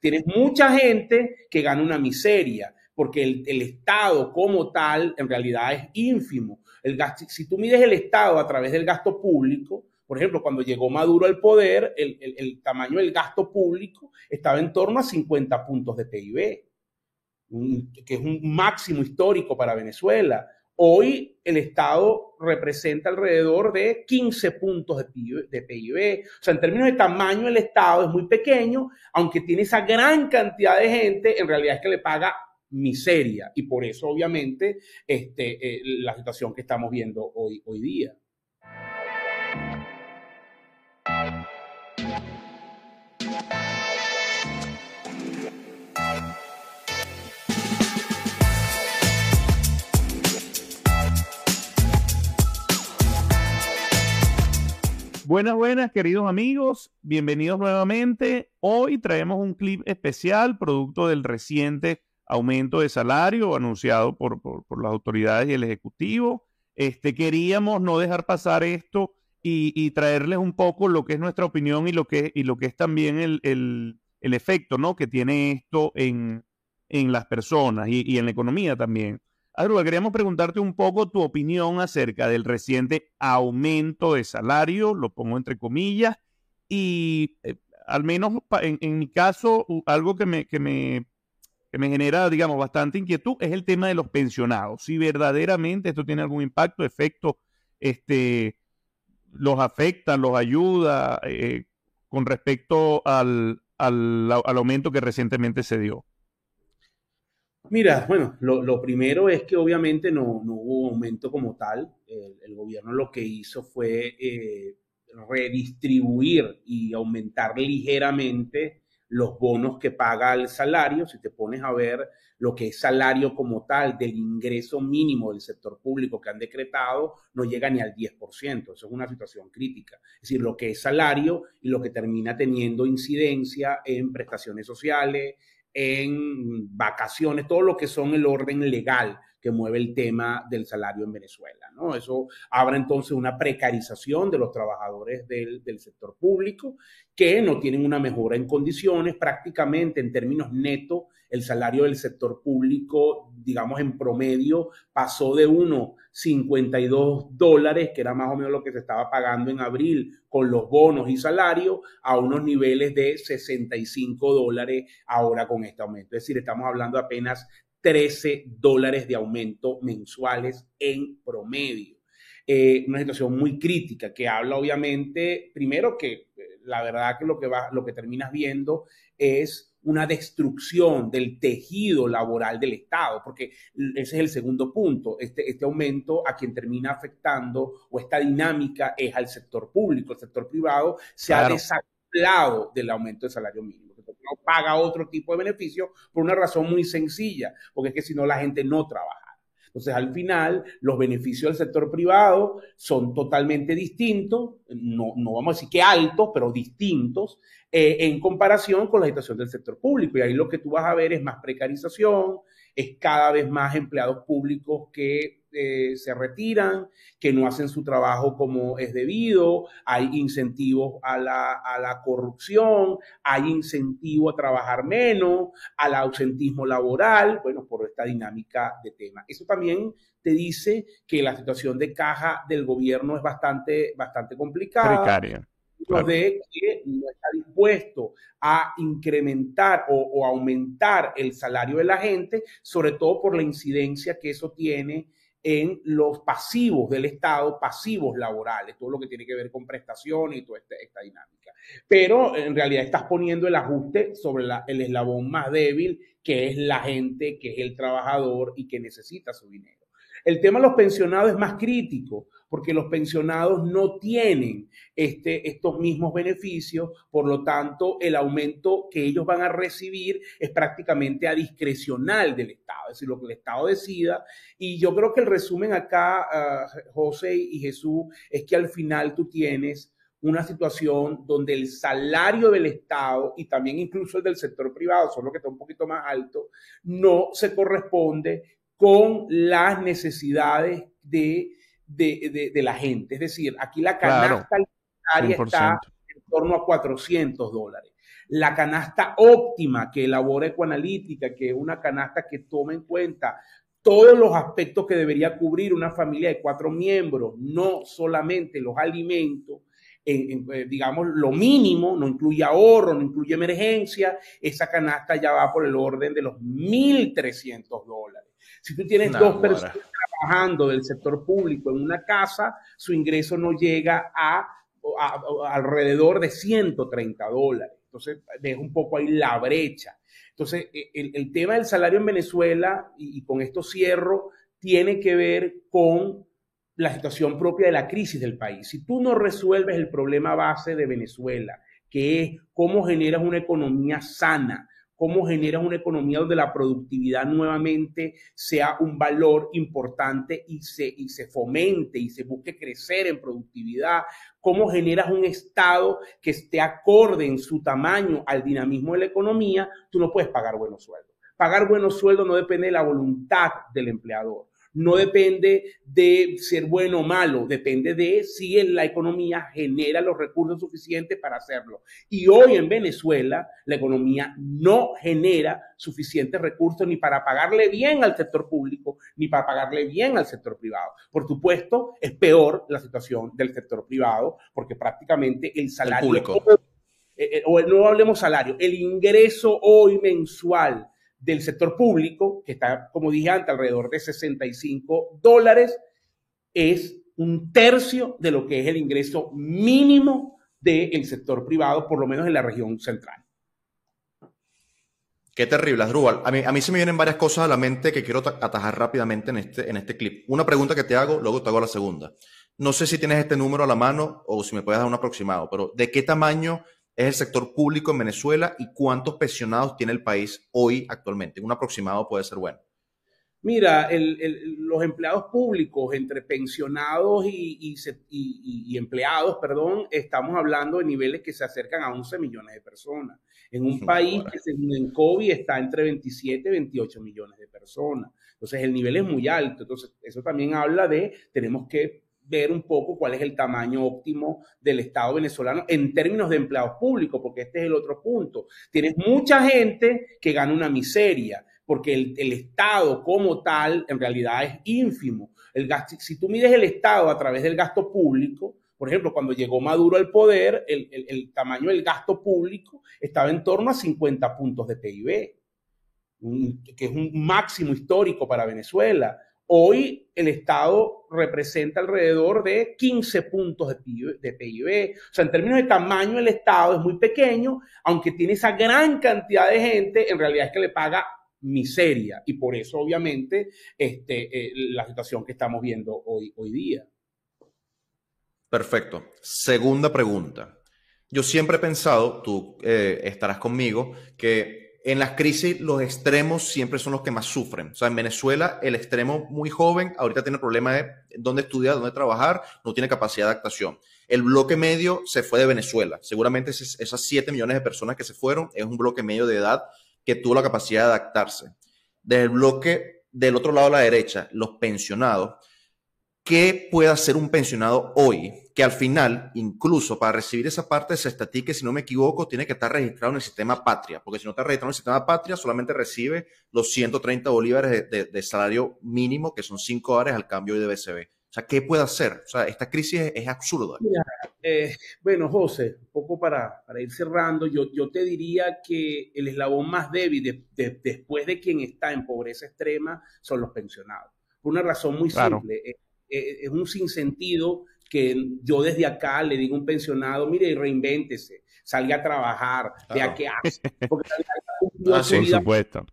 Tienes mucha gente que gana una miseria, porque el, Estado como tal en realidad es ínfimo. El gasto, si tú mides el Estado a través del gasto público, por ejemplo, cuando llegó Maduro al poder, el, el, tamaño del gasto público estaba en torno a 50 puntos de PIB, que es un máximo histórico para Venezuela. Hoy el Estado representa alrededor de 15 puntos de PIB, O sea, en términos de tamaño, el Estado es muy pequeño, aunque tiene esa gran cantidad de gente, en realidad es que le paga miseria. Y por eso, obviamente, este, eh, la situación que estamos viendo hoy, hoy día. Buenas, buenas, queridos amigos. Bienvenidos nuevamente. Hoy traemos un clip especial, producto del reciente aumento de salario anunciado por, por, por las autoridades y el Ejecutivo. Este, queríamos no dejar pasar esto y, y, traerles un poco lo que es nuestra opinión y lo que, y lo que es también el, el, el efecto ¿no? que tiene esto en, en las personas y, y en la economía también. Adruga, queríamos preguntarte un poco tu opinión acerca del reciente aumento de salario, lo pongo entre comillas, y eh, al menos en, mi caso, algo que me, que, me, que me genera, digamos, bastante inquietud es el tema de los pensionados. Si verdaderamente esto tiene algún impacto, efecto, este, los afecta, los ayuda eh, con respecto al, al, al aumento que recientemente se dio. Mira, bueno, lo, primero es que obviamente no, no hubo aumento como tal. El, el, gobierno lo que hizo fue eh, redistribuir y aumentar ligeramente los bonos que paga el salario. Si te pones a ver lo que es salario como tal del ingreso mínimo del sector público que han decretado, no llega ni al 10%. Eso es una situación crítica. Es decir, lo que es salario y lo que termina teniendo incidencia en prestaciones sociales, en vacaciones, todo lo que son el orden legal que mueve el tema del salario en Venezuela. ¿no? Eso abre entonces una precarización de los trabajadores del, del, sector público que no tienen una mejora en condiciones. Prácticamente en términos netos, el salario del sector público, digamos en promedio, pasó de 1,52 dólares, que era más o menos lo que se estaba pagando en abril con los bonos y salarios, a unos niveles de 65 dólares ahora con este aumento. Es decir, estamos hablando apenas 13 dólares de aumento mensuales en promedio. Eh, una situación muy crítica que habla obviamente, primero que eh, la verdad que lo que, va, lo que terminas viendo es una destrucción del tejido laboral del Estado, porque ese es el segundo punto. Este, este aumento a quien termina afectando o esta dinámica es al sector público. El sector privado se claro. ha desacoplado del aumento del salario mínimo no paga otro tipo de beneficio por una razón muy sencilla, porque es que si no la gente no trabaja. Entonces, al final, los beneficios del sector privado son totalmente distintos, no, no vamos a decir que altos, pero distintos, eh, en comparación con la situación del sector público. Y ahí lo que tú vas a ver es más precarización, es cada vez más empleados públicos que eh, se retiran, que no hacen su trabajo como es debido, hay incentivos a la, a la corrupción, hay incentivo a trabajar menos, al ausentismo laboral, bueno, por esta dinámica de tema. Eso también te dice que la situación de caja del gobierno es bastante, bastante complicada. Precaria claro. de que no está dispuesto a incrementar o, o, aumentar el salario de la gente, sobre todo por la incidencia que eso tiene en los pasivos del Estado, pasivos laborales, todo lo que tiene que ver con prestaciones y toda esta, dinámica. Pero en realidad estás poniendo el ajuste sobre el eslabón más débil, que es la gente, que es el trabajador y que necesita su dinero. El tema de los pensionados es más crítico porque los pensionados no tienen este, estos mismos beneficios, por lo tanto, el aumento que ellos van a recibir es prácticamente a discrecional del Estado, es decir, lo que el Estado decida. Y yo creo que el resumen acá, uh, José y Jesús, es que al final tú tienes una situación donde el salario del Estado y también incluso el del sector privado, solo que está un poquito más alto, no se corresponde con las necesidades de de, de, de, la gente. Es decir, aquí la canasta claro, alimentaria está en torno a 400 dólares. la canasta óptima que elabora Ecoanalítica, que es una canasta que toma en cuenta todos los aspectos que debería cubrir una familia de cuatro miembros, no solamente los alimentos, en, eh, digamos, lo mínimo, no incluye ahorro, no incluye emergencia, esa canasta ya va por el orden de los 1.300 dólares. Si tú tienes dos personas trabajando del sector público en una casa, su ingreso no llega a, alrededor de 130 dólares. Entonces, deja un poco ahí la brecha. Entonces, e, el, tema del salario en Venezuela, y con esto cierro, tiene que ver con la situación propia de la crisis del país. Si tú no resuelves el problema base de Venezuela, que es cómo generas una economía sana, cómo generas una economía donde la productividad nuevamente sea un valor importante y se, y se fomente y se busque crecer en productividad, cómo generas un Estado que esté acorde en su tamaño al dinamismo de la economía, tú no puedes pagar buenos sueldos. Pagar buenos sueldos no depende de la voluntad del empleador no depende de ser bueno o malo, depende de si la economía genera los recursos suficientes para hacerlo. Y hoy en Venezuela la economía no genera suficientes recursos ni para pagarle bien al sector público, ni para pagarle bien al sector privado. Por supuesto, es peor la situación del sector privado, porque prácticamente el salario... Eh, eh, o no hablemos salario, el ingreso hoy mensual del sector público, que está, como dije antes, alrededor de 65 dólares, es un tercio de lo que es el ingreso mínimo del sector privado, por lo menos en la región central. Qué terrible, Asdrúbal. A mí, a mí se me vienen varias cosas a la mente que quiero atajar rápidamente en este, en este clip. Una pregunta que te hago, luego te hago la segunda. No sé si tienes este número a la mano o si me puedes dar un aproximado, pero ¿de qué tamaño es el sector público en Venezuela y cuántos pensionados tiene el país hoy actualmente? Un aproximado puede ser bueno. Mira, los empleados públicos entre pensionados y, y, empleados, perdón, estamos hablando de niveles que se acercan a 11 millones de personas. En un país que según el COVID está entre 27 y 28 millones de personas. Entonces el nivel es muy alto. Entonces eso también habla de, tenemos que ver un poco cuál es el tamaño óptimo del Estado venezolano en términos de empleados públicos, porque este es el otro punto. Tienes mucha gente que gana una miseria, porque el, Estado como tal en realidad es ínfimo. El gasto, si tú mides el Estado a través del gasto público, por ejemplo, cuando llegó Maduro al poder, el, el tamaño del gasto público estaba en torno a 50 puntos de PIB, que es un máximo histórico para Venezuela. Hoy el Estado representa alrededor de 15 puntos de PIB, O sea, en términos de tamaño, el Estado es muy pequeño, aunque tiene esa gran cantidad de gente, en realidad es que le paga miseria. Y por eso, obviamente, este, eh, la situación que estamos viendo hoy, hoy día. Perfecto. Segunda pregunta. Yo siempre he pensado, tú eh, estarás conmigo, que en las crisis los extremos siempre son los que más sufren. O sea, en Venezuela el extremo muy joven ahorita tiene problema de dónde estudiar, dónde trabajar, no tiene capacidad de adaptación. El bloque medio se fue de Venezuela. Seguramente esas 7 millones de personas que se fueron es un bloque medio de edad que tuvo la capacidad de adaptarse. Del bloque del otro lado a la derecha, los pensionados, ¿qué puede hacer un pensionado hoy? Que al final, incluso para recibir esa parte de estatique, si no me equivoco, tiene que estar registrado en el sistema Patria, porque si no está registrado en el sistema Patria, solamente recibe los 130 bolívares de, salario mínimo, que son 5 dólares al cambio de BCB. O sea, ¿qué puede hacer? O sea, esta crisis es, absurda. Eh, bueno, José, un poco para, para ir cerrando, yo, yo, te diría que el eslabón más débil después de quien está en pobreza extrema son los pensionados. Por una razón muy simple. Eh, eh, es un sinsentido que yo desde acá le digo a un pensionado, mire, reinvéntese, salga a trabajar, vea qué hace. Porque ah, supuesto.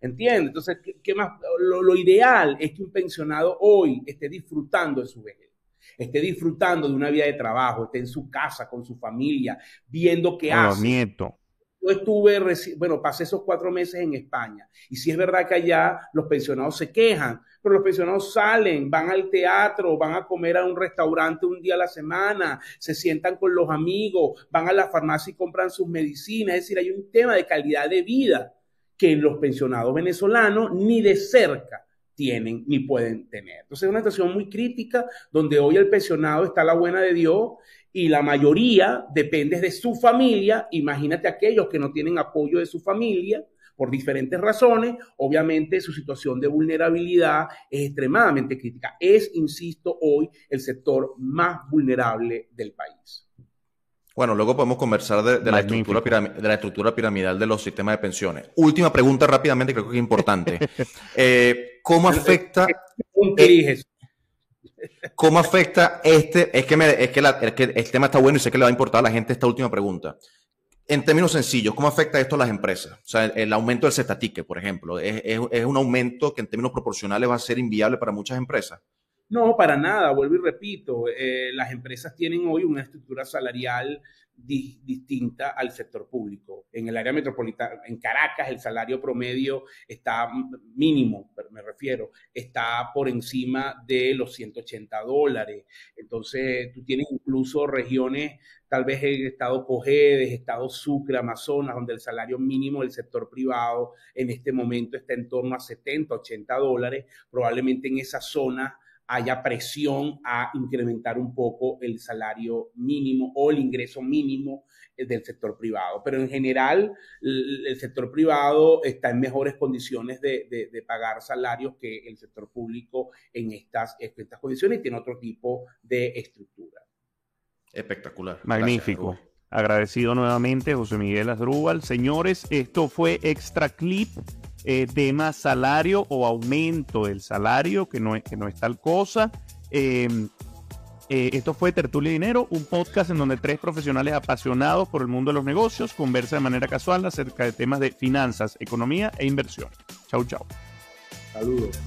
¿Entiendes? Entonces, ¿qué, más? Lo, ideal es que un pensionado hoy esté disfrutando de su vejez, esté disfrutando de una vida de trabajo, esté en su casa con su familia, viendo qué hace. Nieto. Yo estuve, bueno, pasé esos cuatro meses en España y si es verdad que allá los pensionados se quejan, pero los pensionados salen, van al teatro, van a comer a un restaurante un día a la semana, se sientan con los amigos, van a la farmacia y compran sus medicinas, es decir, hay un tema de calidad de vida que los pensionados venezolanos ni de cerca tienen ni pueden tener. Entonces es una situación muy crítica donde hoy el pensionado está a la buena de Dios y la mayoría depende de su familia. Imagínate aquellos que no tienen apoyo de su familia por diferentes razones. Obviamente su situación de vulnerabilidad es extremadamente crítica. Es, insisto, hoy el sector más vulnerable del país. Bueno, luego podemos conversar de, la, estructura de la estructura piramidal de los sistemas de pensiones. Última pregunta rápidamente, creo que es importante. Eh, ¿Cómo afecta... Eh, ¿Cómo afecta este? Es que, es, que el tema está bueno y sé que le va a importar a la gente esta última pregunta. En términos sencillos, ¿cómo afecta esto a las empresas? O sea, el, aumento del cestatique, por ejemplo, ¿es, es, un aumento que en términos proporcionales va a ser inviable para muchas empresas? No, para nada, vuelvo y repito, eh, las empresas tienen hoy una estructura salarial distinta al sector público. En el área metropolitana, en Caracas, el salario promedio está mínimo, me refiero, está por encima de los 180 dólares. Entonces, tú tienes incluso regiones, tal vez el estado Cojedes, estado Sucre, Amazonas, donde el salario mínimo del sector privado en este momento está en torno a 70, 80 dólares. Probablemente en esa zona haya presión a incrementar un poco el salario mínimo o el ingreso mínimo eh, del sector privado. Pero en general, el sector privado está en mejores condiciones de, pagar salarios que el sector público en estas, estas condiciones y tiene otro tipo de estructura. Espectacular. Magnífico. Agradecido nuevamente, José Miguel Asdrúbal. Señores, esto fue Extra Clip eh, tema salario o aumento del salario, que no es, que no es tal cosa. Em, eh, esto fue Tertulia Dinero, un podcast en donde tres profesionales apasionados por el mundo de los negocios conversan de manera casual acerca de temas de finanzas, economía e inversión. Chau, chau. Saludos.